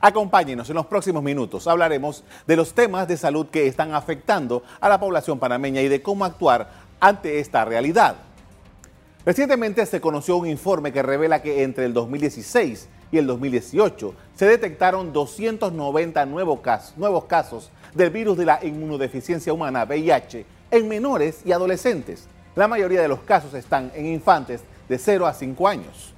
Acompáñenos en los próximos minutos. Hablaremos de los temas de salud que están afectando a la población panameña y de cómo actuar ante esta realidad. Recientemente se conoció un informe que revela que entre el 2016 y el 2018 se detectaron 290 nuevos casos, nuevos casos del virus de la inmunodeficiencia humana VIH en menores y adolescentes. La mayoría de los casos están en infantes de 0 a 5 años.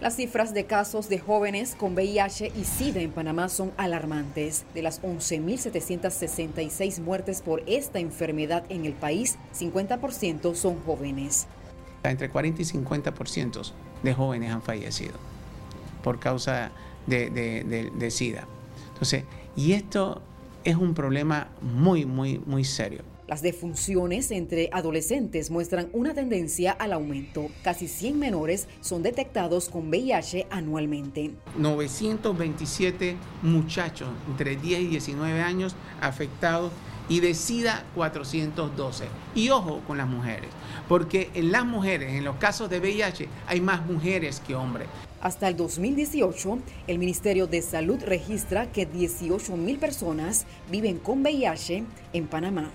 Las cifras de casos de jóvenes con VIH y SIDA en Panamá son alarmantes. De las 11.766 muertes por esta enfermedad en el país, 50% son jóvenes. Entre 40 y 50% de jóvenes han fallecido por causa de, de SIDA. Entonces, y esto es un problema muy, muy, muy serio. Las defunciones entre adolescentes muestran una tendencia al aumento. Casi 100 menores son detectados con VIH anualmente. 927 muchachos entre 10 y 19 años afectados y de SIDA 412. Y ojo con las mujeres, porque en las mujeres, en los casos de VIH, hay más mujeres que hombres. Hasta el 2018, el Ministerio de Salud registra que 18 mil personas viven con VIH en Panamá.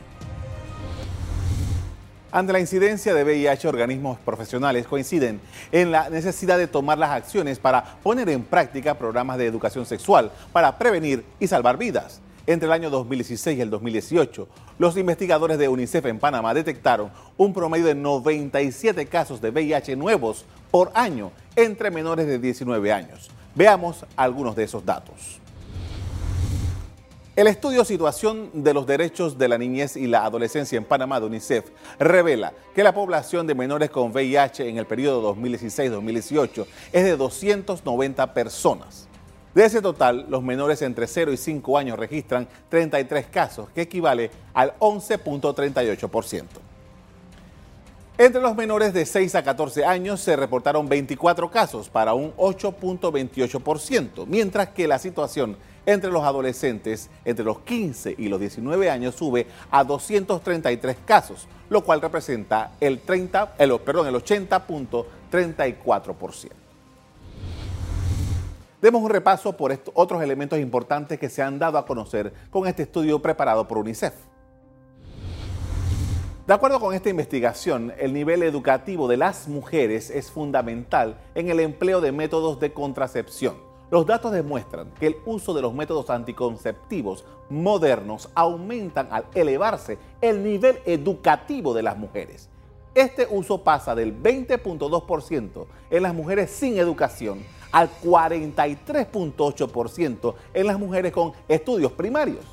Ante la incidencia de VIH, organismos profesionales coinciden en la necesidad de tomar las acciones para poner en práctica programas de educación sexual para prevenir y salvar vidas. Entre el año 2016 y el 2018, los investigadores de UNICEF en Panamá detectaron un promedio de 97 casos de VIH nuevos por año entre menores de 19 años. Veamos algunos de esos datos. El estudio Situación de los Derechos de la Niñez y la Adolescencia en Panamá de UNICEF revela que la población de menores con VIH en el periodo 2016-2018 es de 290 personas. De ese total, los menores entre 0 y 5 años registran 33 casos, que equivale al 11.38%. Entre los menores de 6 a 14 años se reportaron 24 casos para un 8.28%, mientras que la situación entre los adolescentes entre los 15 y los 19 años sube a 233 casos, lo cual representa el, 30, el, el 80.34%. Demos un repaso por otros elementos importantes que se han dado a conocer con este estudio preparado por UNICEF. De acuerdo con esta investigación, el nivel educativo de las mujeres es fundamental en el empleo de métodos de contracepción los datos demuestran que el uso de los métodos anticonceptivos modernos aumentan al elevarse el nivel educativo de las mujeres. Este uso pasa del 20.2% en las mujeres sin educación al 43.8% en las mujeres con estudios primarios.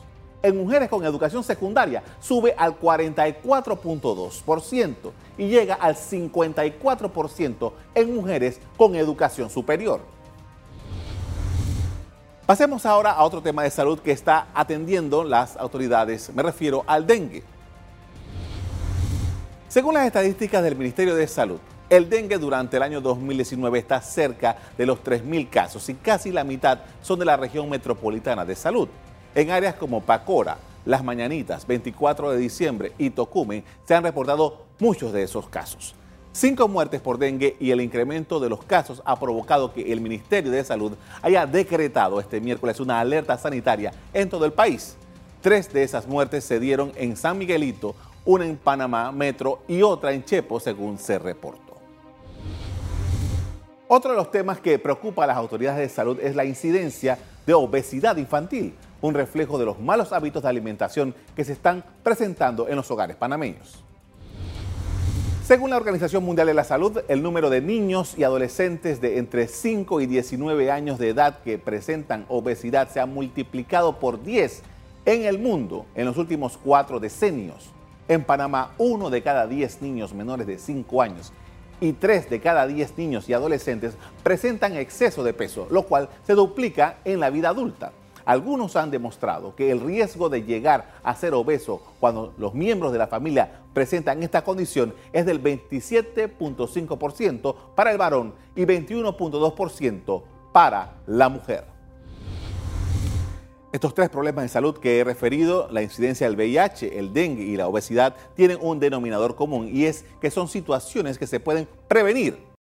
En mujeres con educación secundaria sube al 44.2% y llega al 54% en mujeres con educación superior. Pasemos ahora a otro tema de salud que está atendiendo las autoridades. Me refiero al dengue. Según las estadísticas del Ministerio de Salud, el dengue durante el año 2019 está cerca de los 3.000 casos y casi la mitad son de la región metropolitana de salud. En áreas como Pacora, Las Mañanitas, 24 de diciembre y Tocumen se han reportado muchos de esos casos. Cinco muertes por dengue y el incremento de los casos ha provocado que el Ministerio de Salud haya decretado este miércoles una alerta sanitaria en todo el país. Tres de esas muertes se dieron en San Miguelito, una en Panamá Metro y otra en Chepo, según se reportó. Otro de los temas que preocupa a las autoridades de salud es la incidencia de obesidad infantil, un reflejo de los malos hábitos de alimentación que se están presentando en los hogares panameños. Según la Organización Mundial de la Salud, el número de niños y adolescentes de entre 5 y 19 años de edad que presentan obesidad se ha multiplicado por 10 en el mundo en los últimos cuatro decenios. En Panamá, uno de cada 10 niños menores de 5 años y 3 de cada 10 niños y adolescentes presentan exceso de peso, lo cual se duplica en la vida adulta. Algunos han demostrado que el riesgo de llegar a ser obeso cuando los miembros de la familia presentan esta condición es del 27.5% para el varón y 21.2% para la mujer. Estos tres problemas de salud que he referido, la incidencia del VIH, el dengue y la obesidad, tienen un denominador común y es que son situaciones que se pueden prevenir